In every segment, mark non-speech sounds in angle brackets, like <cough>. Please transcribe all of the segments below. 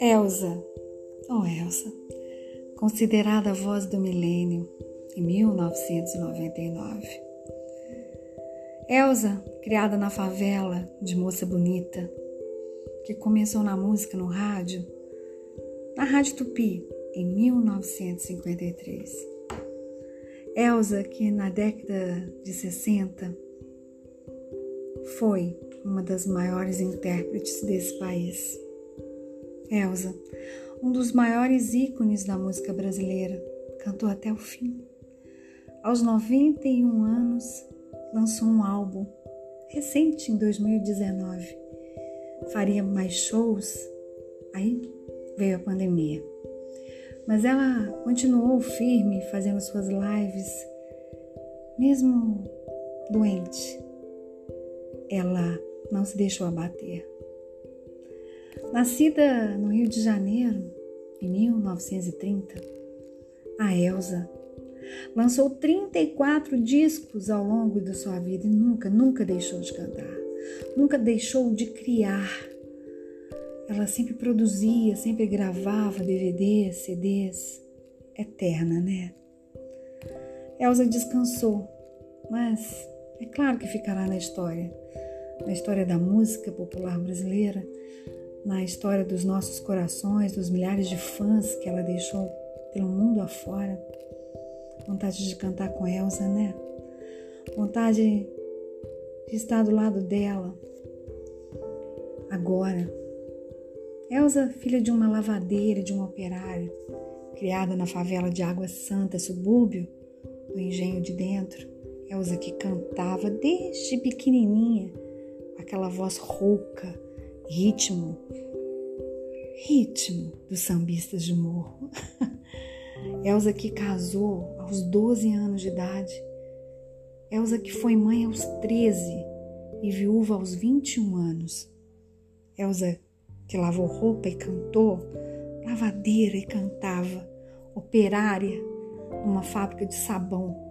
Elsa, oh Elsa, considerada a voz do milênio em 1999. Elsa, criada na favela de moça bonita, que começou na música no rádio, na Rádio Tupi, em 1953. Elsa, que na década de 60 foi uma das maiores intérpretes desse país. Elsa, um dos maiores ícones da música brasileira, cantou até o fim. Aos 91 anos, lançou um álbum recente em 2019. Faria mais shows, aí veio a pandemia. Mas ela continuou firme fazendo suas lives, mesmo doente. Ela não se deixou abater. Nascida no Rio de Janeiro em 1930, a Elsa lançou 34 discos ao longo da sua vida e nunca, nunca deixou de cantar, nunca deixou de criar. Ela sempre produzia, sempre gravava DVDs, CDs. Eterna, né? Elsa descansou, mas é claro que ficará na história, na história da música popular brasileira, na história dos nossos corações, dos milhares de fãs que ela deixou pelo mundo afora. Vontade de cantar com Elsa, né? Vontade de estar do lado dela. Agora, Elsa, filha de uma lavadeira, de um operário, criada na favela de Água Santa, subúrbio do Engenho de Dentro. Elsa que cantava desde pequenininha, aquela voz rouca, ritmo, ritmo dos sambistas de morro. <laughs> Elsa que casou aos 12 anos de idade. Elsa que foi mãe aos 13 e viúva aos 21 anos. Elsa que lavou roupa e cantou, lavadeira e cantava, operária numa fábrica de sabão.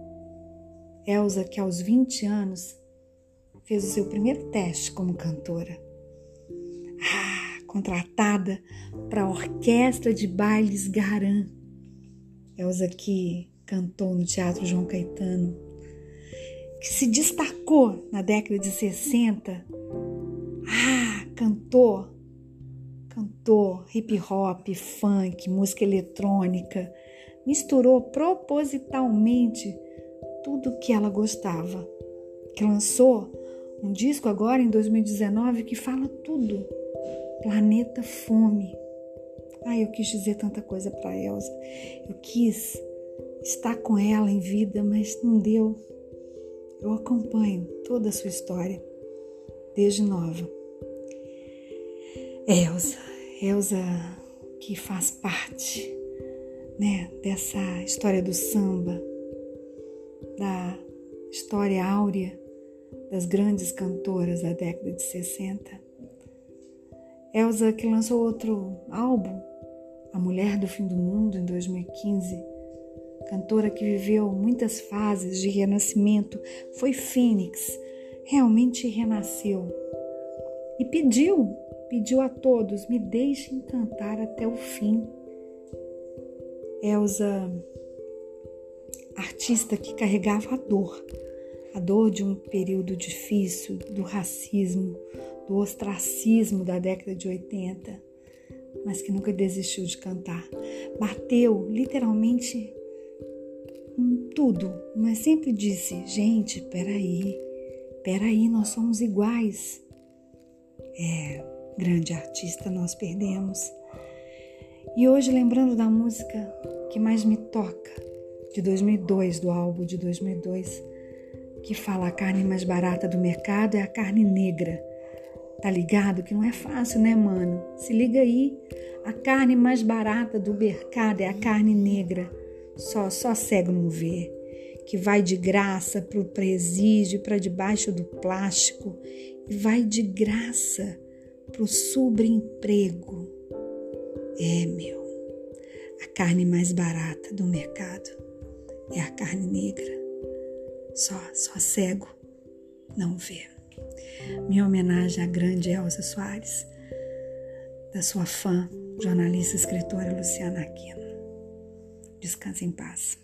Elsa que aos 20 anos fez o seu primeiro teste como cantora. Ah, contratada para a orquestra de bailes Garan. Elsa que cantou no Teatro João Caetano, que se destacou na década de 60. Ah, cantou, cantou hip hop, funk, música eletrônica, misturou propositalmente tudo que ela gostava. Que lançou um disco agora em 2019 que fala tudo. Planeta Fome. Ai, eu quis dizer tanta coisa para Elsa. Eu quis estar com ela em vida, mas não deu. Eu acompanho toda a sua história, desde nova. Elsa, Elsa que faz parte né, dessa história do samba, história áurea das grandes cantoras da década de 60. Elsa que lançou outro álbum, A Mulher do Fim do Mundo, em 2015 cantora que viveu muitas fases de renascimento, foi fênix, realmente renasceu. E pediu, pediu a todos: me deixem cantar até o fim. Elsa, artista que carregava a dor, a dor de um período difícil, do racismo, do ostracismo da década de 80, mas que nunca desistiu de cantar. Bateu literalmente tudo, mas sempre disse: gente, peraí, peraí, nós somos iguais. É, grande artista nós perdemos. E hoje, lembrando da música que mais me toca, de 2002, do álbum de 2002, que fala a carne mais barata do mercado é a carne negra. Tá ligado que não é fácil, né, mano? Se liga aí. A carne mais barata do mercado é a carne negra. Só, só cego não vê. Que vai de graça para o presídio, para debaixo do plástico, e vai de graça para o subemprego. É, meu, a carne mais barata do mercado é a carne negra. Só, só cego não vê. Minha homenagem à grande Elza Soares, da sua fã, jornalista e escritora Luciana Aquino. Descanse em paz.